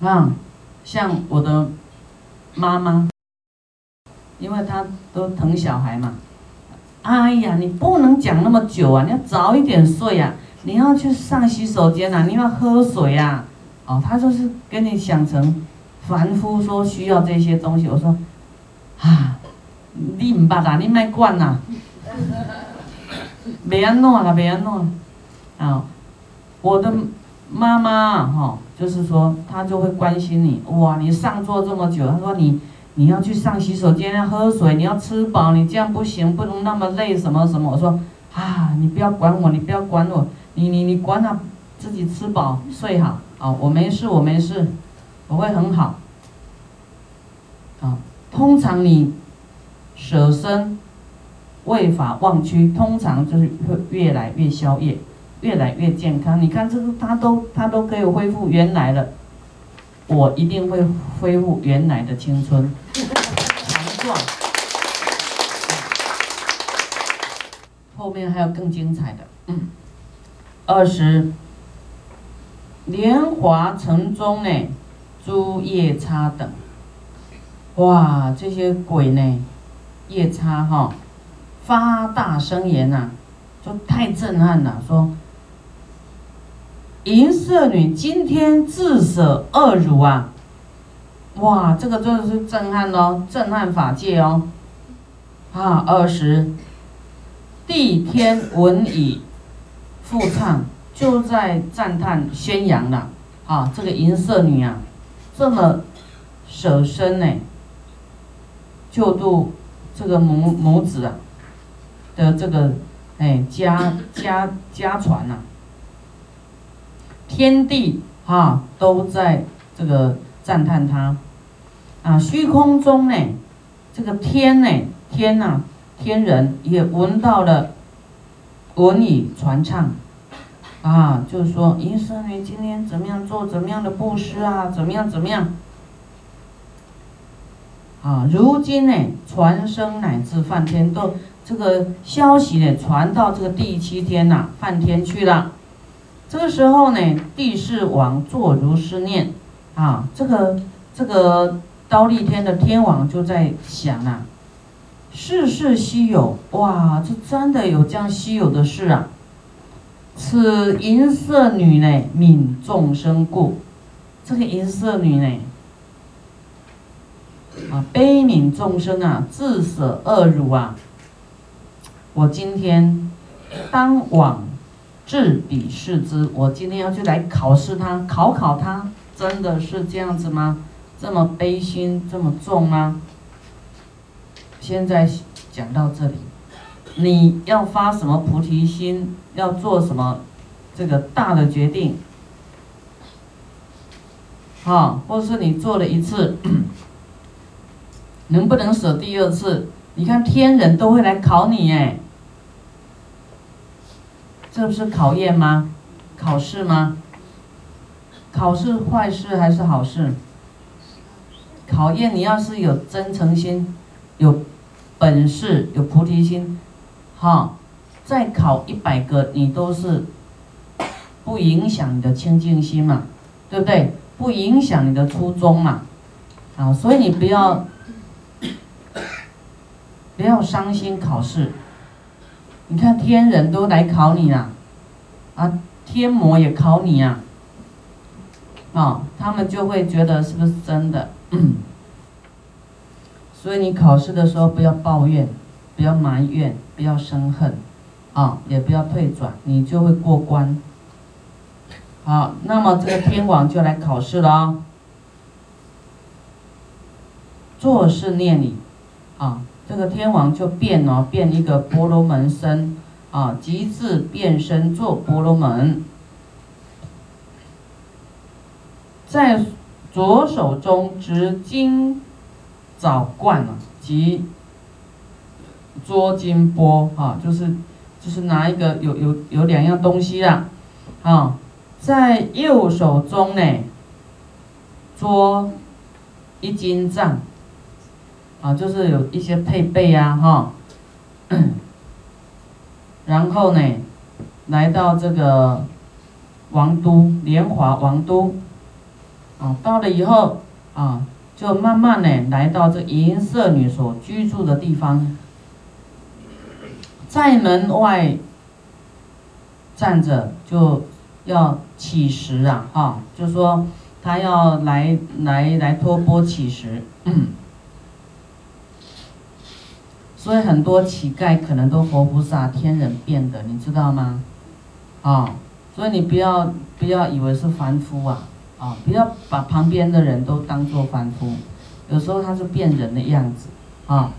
啊，像我的妈妈，因为她都疼小孩嘛。哎呀，你不能讲那么久啊，你要早一点睡呀。你要去上洗手间呐，你要喝水呀。哦，她就是跟你想成凡夫说需要这些东西。我说，啊，你唔捌啦，你卖管呐。别安怎啦，别安怎。啊，我的妈妈哈，就是说他就会关心你。哇，你上座这么久，他说你。你要去上洗手间要喝水，你要吃饱，你这样不行，不能那么累，什么什么？我说啊，你不要管我，你不要管我，你你你管他自己吃饱睡好啊，我没事，我没事，我会很好。啊，通常你舍身为法忘躯，通常就是会越来越消业，越来越健康。你看这个，他都他都可以恢复原来的。我一定会恢复原来的青春，强壮。后面还有更精彩的，二十，莲华城中呢，诸夜叉等，哇，这些鬼呢，夜叉哈，发大声言呐，就太震撼了，说。银色女今天自舍恶辱啊！哇，这个真的是震撼哦，震撼法界哦！啊，二十，地天闻已复唱，就在赞叹宣扬了啊！这个银色女啊，这么舍身呢，救度这个母母子啊的这个哎家家家传呐。天地啊，都在这个赞叹他啊！虚空中呢，这个天呢，天呐，天人也闻到了，闻已传唱啊，就是说，银色女今天怎么样做怎么样的布施啊，怎么样怎么样啊？如今呢，传声乃至梵天，都这个消息呢，传到这个第七天呐，梵天去了。这个时候呢，地势王坐如是念，啊，这个这个刀立天的天王就在想啊，世事稀有，哇，这真的有这样稀有的事啊！此银色女呢，悯众生故，这个银色女呢，啊，悲悯众生啊，自舍恶辱啊，我今天当往。至彼视之，我今天要去来考试他，考考他，真的是这样子吗？这么悲心这么重吗？现在讲到这里，你要发什么菩提心？要做什么这个大的决定？啊，或是你做了一次，能不能舍第二次？你看天人都会来考你哎。这不是考验吗？考试吗？考试坏事还是好事？考验你要是有真诚心、有本事、有菩提心，哈，再考一百个你都是不影响你的清净心嘛，对不对？不影响你的初衷嘛，啊，所以你不要不要伤心考试。你看天人都来考你了，啊，天魔也考你啊，啊，他们就会觉得是不是真的？所以你考试的时候不要抱怨，不要埋怨，不要生恨，啊，也不要退转，你就会过关。好，那么这个天王就来考试了啊，做事念你，啊。这个天王就变哦，变一个婆罗门身，啊，即自变身做婆罗门，在左手中执金枣罐啊，及捉金钵啊，就是就是拿一个有有有两样东西啦，啊，在右手中呢，捉一金杖。啊，就是有一些配备呀，哈，然后呢，来到这个王都莲华王都，啊，到了以后啊，就慢慢呢来到这银色女所居住的地方，在门外站着，就要乞食啊，哈，就说他要来来来托钵乞食。所以很多乞丐可能都活菩萨天人变的，你知道吗？啊，所以你不要不要以为是凡夫啊，啊，不要把旁边的人都当做凡夫，有时候他是变人的样子，啊。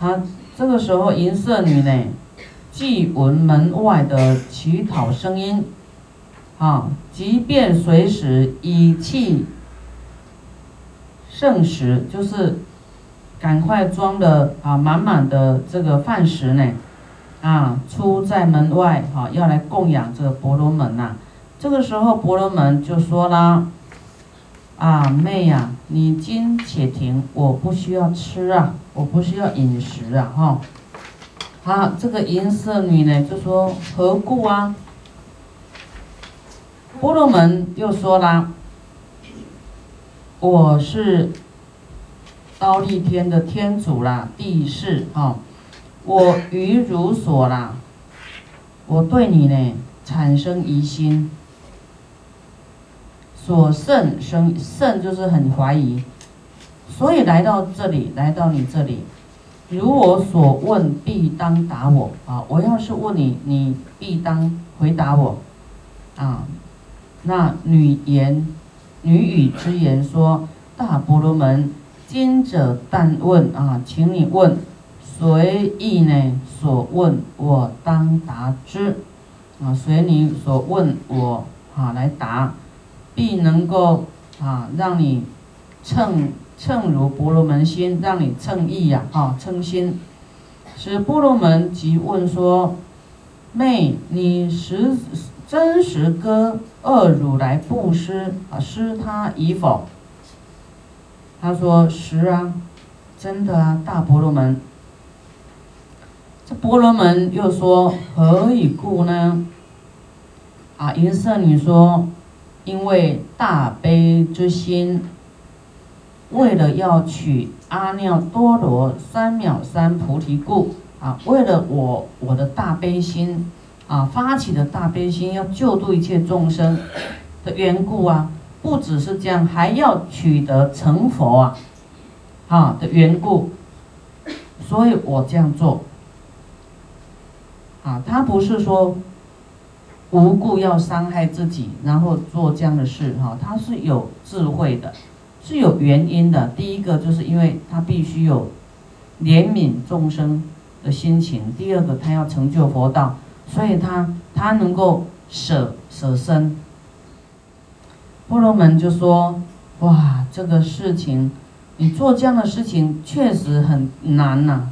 他这个时候银色女呢，既闻门外的乞讨声音，啊，即便随时以气盛时，就是。赶快装的啊，满满的这个饭食呢，啊，出在门外，哈，要来供养这个婆罗门呐。这个时候，婆罗门就说啦：“啊，妹呀，你今且停，我不需要吃啊，我不需要饮食啊，哈。”好，这个银色女呢就说：“何故啊？”婆罗门又说啦：“我是。”刀立天的天主啦，地势哈，我于如所啦，我对你呢产生疑心，所甚生甚就是很怀疑，所以来到这里，来到你这里，如我所问，必当答我啊！我要是问你，你必当回答我啊！那女言，女语之言说，大婆罗门。今者但问啊，请你问，随意呢所问，我当答之，啊，随你所问我啊来答，必能够啊让你称称如婆罗门心，让你称意呀，啊称心。使婆罗门即问说：妹，你实真实割恶汝来布施啊，施他已否？他说：“是啊，真的啊，大婆罗门。”这婆罗门又说：“何以故呢？”啊，银色女说：“因为大悲之心，为了要取阿耨多罗三藐三菩提故啊，为了我我的大悲心啊，发起的大悲心要救度一切众生的缘故啊。”不只是这样，还要取得成佛啊，啊的缘故，所以我这样做。啊，他不是说无故要伤害自己，然后做这样的事哈，他是有智慧的，是有原因的。第一个就是因为他必须有怜悯众生的心情，第二个他要成就佛道，所以他他能够舍舍身。婆罗门就说：“哇，这个事情，你做这样的事情确实很难呐，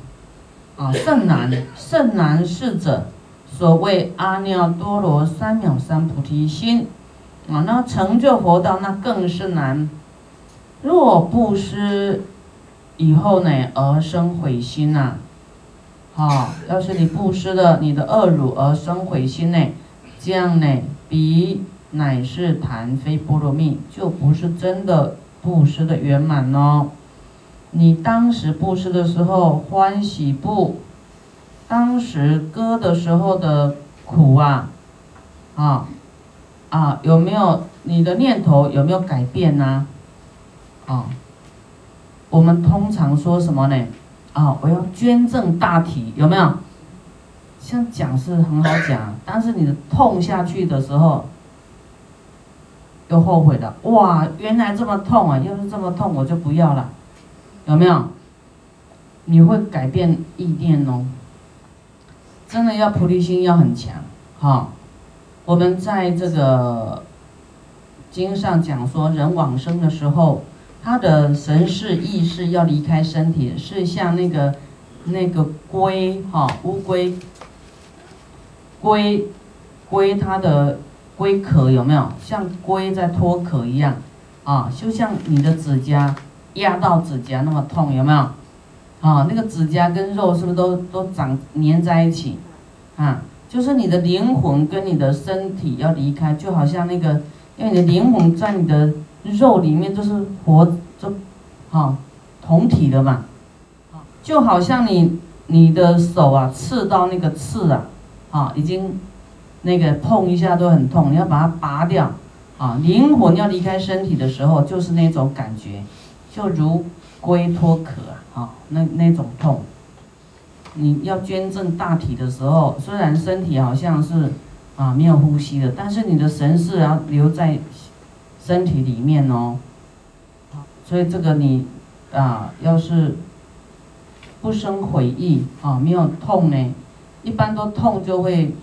啊，甚难，甚难是者。所谓阿耨多罗三藐三菩提心，啊，那成就佛道那更是难。若不施以后呢，而生悔心呐，好，要是你布施的你的恶辱而生悔心呢，这样呢，比。”乃是谈非波罗蜜，就不是真的布施的圆满哦。你当时布施的时候欢喜不？当时割的时候的苦啊，啊啊，有没有你的念头有没有改变呢？啊，我们通常说什么呢？啊，我要捐赠大体，有没有？像讲是很好讲，但是你的痛下去的时候。又后悔了，哇！原来这么痛啊！要是这么痛，我就不要了，有没有？你会改变意念哦。真的要菩提心要很强，哈。我们在这个经上讲说，人往生的时候，他的神识意识要离开身体，是像那个那个龟，哈，乌龟，龟，龟它的。龟壳有没有像龟在脱壳一样啊？就像你的指甲压到指甲那么痛，有没有？啊，那个指甲跟肉是不是都都长粘在一起？啊，就是你的灵魂跟你的身体要离开，就好像那个因为你的灵魂在你的肉里面就是活，就，啊，同体的嘛，就好像你你的手啊刺到那个刺啊，啊，已经那个碰一下都很痛，你要把它拔掉，啊，灵魂要离开身体的时候就是那种感觉，就如龟脱壳啊，啊，那那种痛。你要捐赠大体的时候，虽然身体好像是啊没有呼吸的，但是你的神识要留在身体里面哦。所以这个你啊，要是不生悔意啊，没有痛呢，一般都痛就会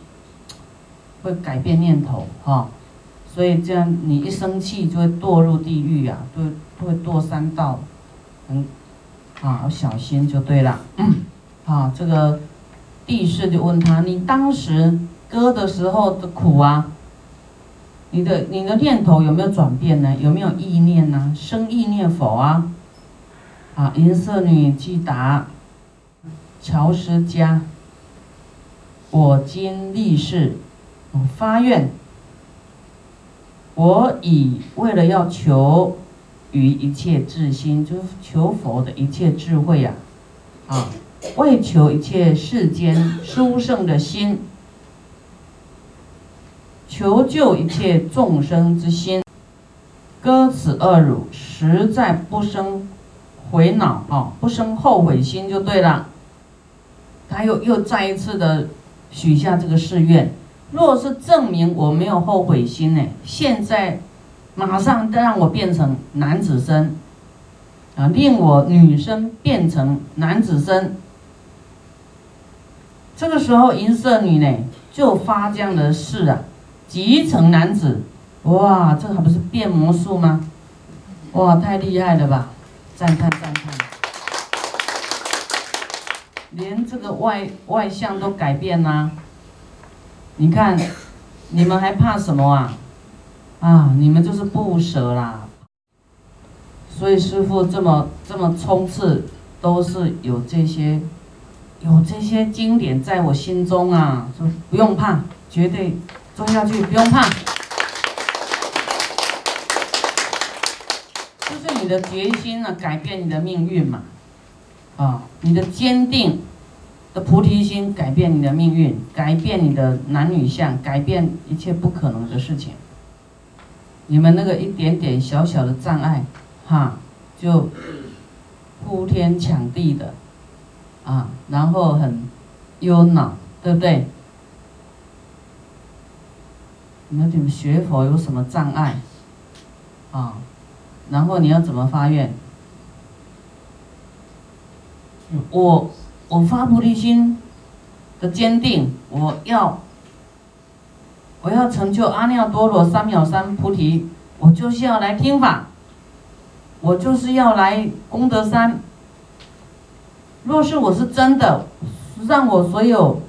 会改变念头哈。所以这样你一生气就会堕入地狱啊，就会堕三道，嗯啊，小心就对了。啊，这个地士就问他：“你当时割的时候的苦啊，你的你的念头有没有转变呢？有没有意念呢？生意念否啊？”啊，银色女即答：“乔师家，我今立誓，我发愿，我以为了要求于一切智心，就是求佛的一切智慧呀，啊。”为求一切世间殊胜的心，求救一切众生之心，割此恶辱，实在不生悔恼啊，不生后悔心就对了。他又又再一次的许下这个誓愿：若是证明我没有后悔心呢，现在马上让我变成男子身啊，令我女生变成男子身。这个时候，银色女呢就发这样的誓啊，即成男子，哇，这还不是变魔术吗？哇，太厉害了吧！赞叹赞叹，连这个外外相都改变啦。你看，你们还怕什么啊？啊，你们就是不舍啦。所以师傅这么这么冲刺，都是有这些。有这些经典在我心中啊，说不用怕，绝对做下去，不用怕。就是你的决心啊，改变你的命运嘛，啊，你的坚定的菩提心改变你的命运，改变你的男女相，改变一切不可能的事情。你们那个一点点小小的障碍，哈，就呼天抢地的。啊，然后很忧恼，对不对？那你们学佛有什么障碍？啊，然后你要怎么发愿？我我发菩提心的坚定，我要我要成就阿耨多罗三藐三菩提，我就是要来听法，我就是要来功德山。若是我是真的，让我所有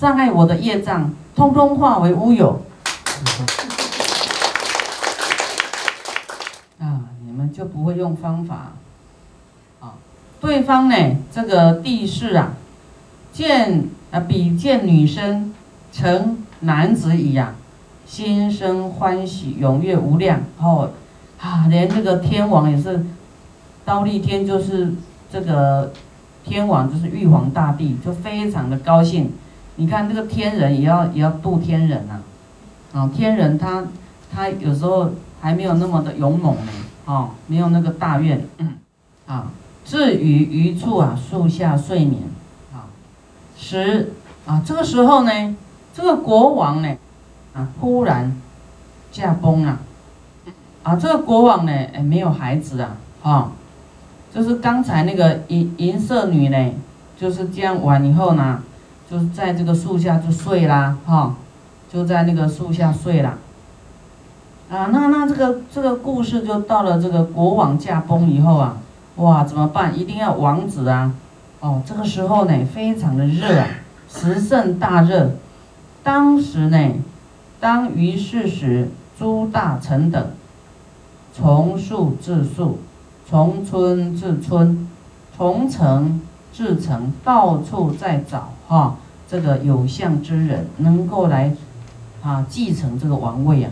障碍我的业障，通通化为乌有。啊，你们就不会用方法。啊，对方呢，这个地势啊，见啊比见女生成男子一样，心生欢喜，踊跃无量。哦，啊，连这个天王也是，刀立天就是这个。天王就是玉皇大帝，就非常的高兴。你看这个天人也要也要度天人呐，啊，天人他他有时候还没有那么的勇猛呢，啊，没有那个大愿，啊，至于余处啊，树下睡眠，啊，十啊，这个时候呢，这个国王呢，啊，忽然驾崩了，啊，这个国王呢，哎，没有孩子啊，哈。就是刚才那个银银色女呢，就是这样完以后呢，就是在这个树下就睡啦，哈，就在那个树下睡了。啊，那那这个这个故事就到了这个国王驾崩以后啊，哇，怎么办？一定要王子啊，哦，这个时候呢，非常的热啊，时盛大热。当时呢，当于是时，诸大臣等，从树至树。从村至村，从城至城，到处在找哈，这个有相之人能够来啊继承这个王位啊。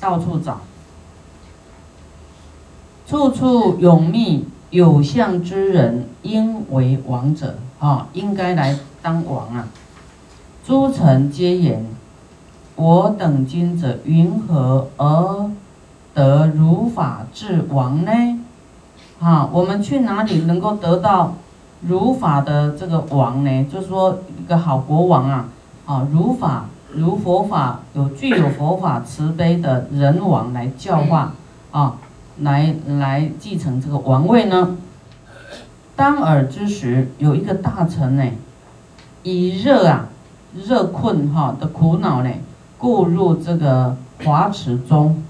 到处找，处处永觅有相之人，应为王者啊，应该来当王啊！诸臣皆言：我等今者云何而得如法治王呢？啊，我们去哪里能够得到如法的这个王呢？就是说一个好国王啊！啊，如法。如佛法有具有佛法慈悲的人王来教化啊，来来继承这个王位呢。当尔之时，有一个大臣呢，以热啊热困哈的苦恼呢，故入这个华池中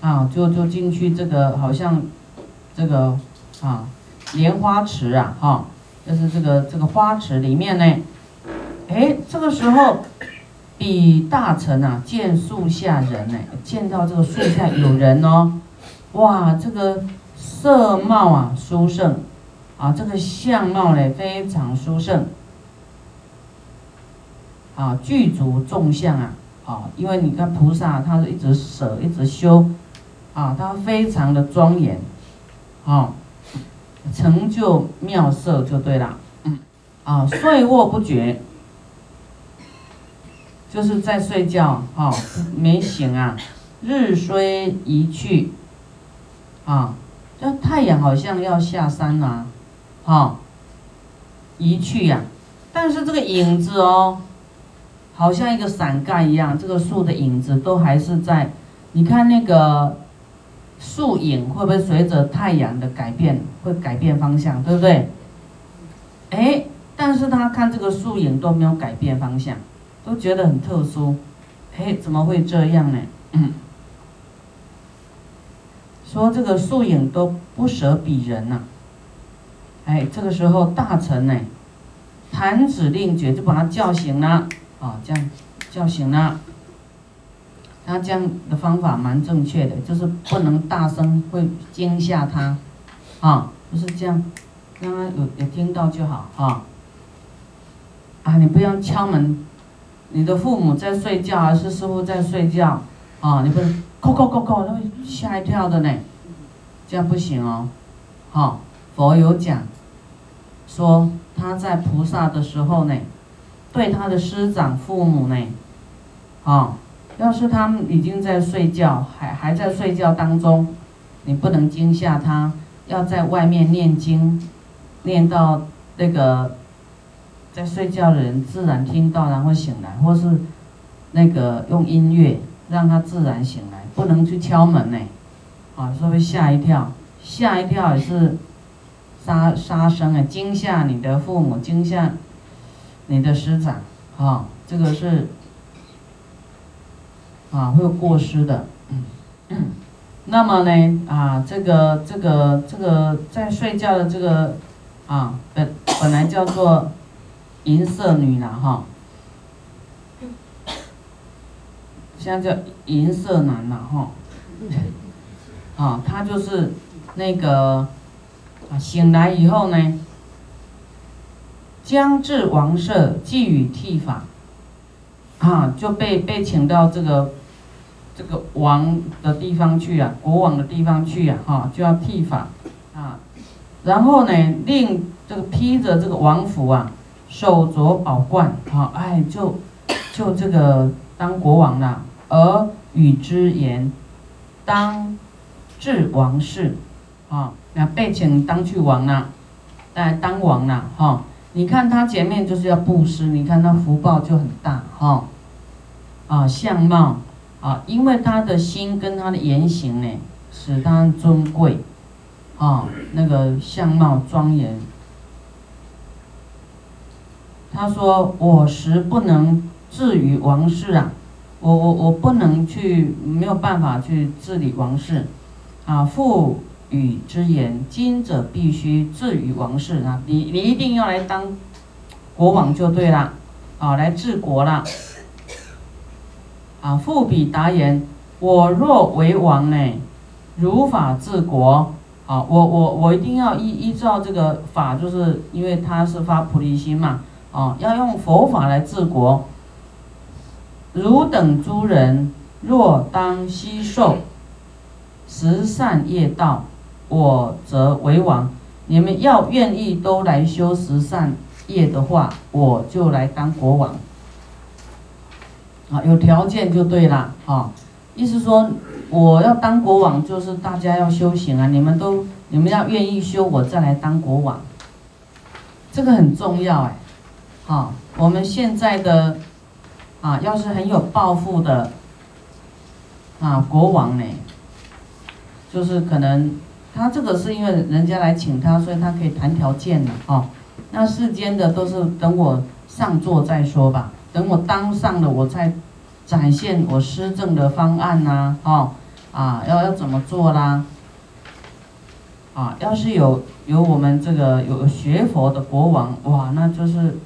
啊，就就进去这个好像这个啊莲花池啊哈，就是这个这个花池里面呢，哎，这个时候。比大臣啊，见树下人呢，见到这个树下有人哦，哇，这个色貌啊殊胜，啊，这个相貌呢非常殊胜，啊，具足众相啊，啊，因为你看菩萨他是一直舍一直修，啊，他非常的庄严，啊，成就妙色就对了，啊，睡卧不绝。就是在睡觉，哈，没醒啊。日虽一去，啊，这太阳好像要下山了，哈，一去呀。但是这个影子哦，好像一个伞盖一样，这个树的影子都还是在。你看那个树影会不会随着太阳的改变，会改变方向，对不对？哎，但是他看这个树影都没有改变方向。都觉得很特殊，哎，怎么会这样呢？说这个树影都不舍鄙人呐，哎，这个时候大臣呢，弹指令诀就把他叫醒了，啊，这样叫醒了。他这样的方法蛮正确的，就是不能大声，会惊吓他，啊，就是这样，让他有有听到就好，啊，啊，你不要敲门。你的父母在睡觉，还是师傅在睡觉？啊，你不能，叩叩叩叩，他会吓一跳的呢，这样不行哦。好，佛有讲，说他在菩萨的时候呢，对他的师长父母呢，啊，要是他们已经在睡觉，还还在睡觉当中，你不能惊吓他，要在外面念经，念到那个。在睡觉的人自然听到，然后醒来，或是那个用音乐让他自然醒来，不能去敲门呢，啊，说会吓一跳，吓一跳也是杀杀生啊，惊吓你的父母，惊吓你的师长，啊，这个是啊会有过失的。那么呢，啊，这个这个这个在睡觉的这个啊本本来叫做。银色女郎哈，现在叫银色男了哈，啊，他就是那个啊，醒来以后呢，将至王舍，寄予剃发，啊，就被被请到这个这个王的地方去啊，国王的地方去啊，哈，就要剃发。啊，然后呢，令这个披着这个王服啊。手镯宝冠，啊，哎，就就这个当国王了，而与之言，当治王室，啊，那被请当去王了，哎，当王了，哈，你看他前面就是要布施，你看他福报就很大，哈，啊，相貌，啊，因为他的心跟他的言行呢，使他尊贵，啊，那个相貌庄严。他说：“我实不能治于王室啊，我我我不能去，没有办法去治理王室，啊，父语之言，今者必须治于王室啊，你你一定要来当国王就对了，啊，来治国了，啊，父比答言：我若为王呢，如法治国，啊，我我我一定要依依照这个法，就是因为他是发菩提心嘛。”啊，要用佛法来治国。汝等诸人若当悉受十善业道，我则为王。你们要愿意都来修十善业的话，我就来当国王。啊，有条件就对了啊。意思说，我要当国王，就是大家要修行啊。你们都，你们要愿意修，我再来当国王。这个很重要哎。好，我们现在的啊，要是很有抱负的啊，国王呢，就是可能他这个是因为人家来请他，所以他可以谈条件的哦。那世间的都是等我上座再说吧。等我当上了，我再展现我施政的方案呐，哦，啊，要要怎么做啦？啊，要是有有我们这个有学佛的国王，哇，那就是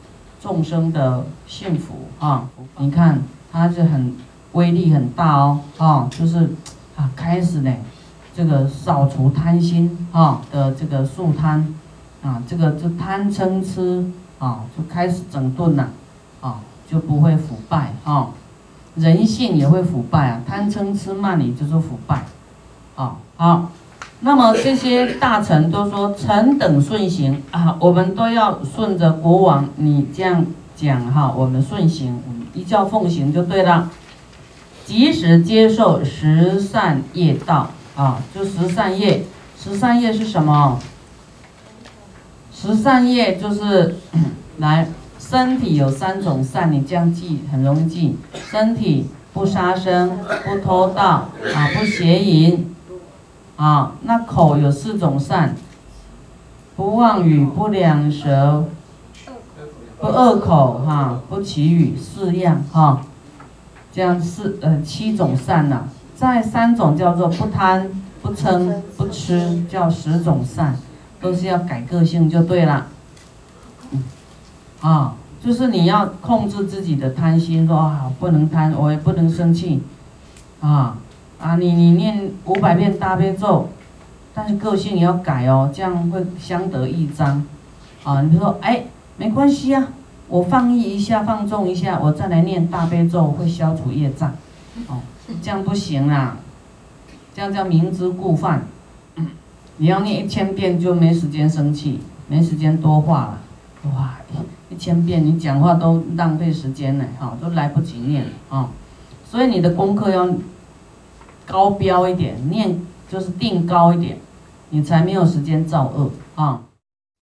众生的幸福啊！你看，他是很威力很大哦，啊，就是啊，开始呢，这个扫除贪心啊的这个树贪，啊，这个就贪嗔痴啊，就开始整顿了，啊。就不会腐败啊，人性也会腐败啊，贪嗔痴慢你就是腐败，啊好，那么这些大臣都说臣等顺行啊，我们都要顺着国王你这样讲哈，我们顺行，一教奉行就对了，即使接受十善业道啊，就十善业，十善业是什么？十善业就是来。身体有三种善，你这样记很容易记。身体不杀生，不偷盗，啊，不邪淫，啊，那口有四种善，不妄语，不两舌，不恶口，哈，不绮语，四样，哈，这样四呃七种善呐。再三种叫做不贪，不嗔，不吃，叫十种善，都是要改个性就对了，啊。就是你要控制自己的贪心，说啊不能贪，我也不能生气，啊啊你你念五百遍大悲咒，但是个性也要改哦，这样会相得益彰，啊你说哎没关系啊，我放逸一下放纵一下，我再来念大悲咒会消除业障，哦这样不行啊，这样叫明知故犯，你要念一千遍就没时间生气，没时间多话了，哇。一千遍，你讲话都浪费时间呢，哈，都来不及念啊，所以你的功课要高标一点，念就是定高一点，你才没有时间造恶啊。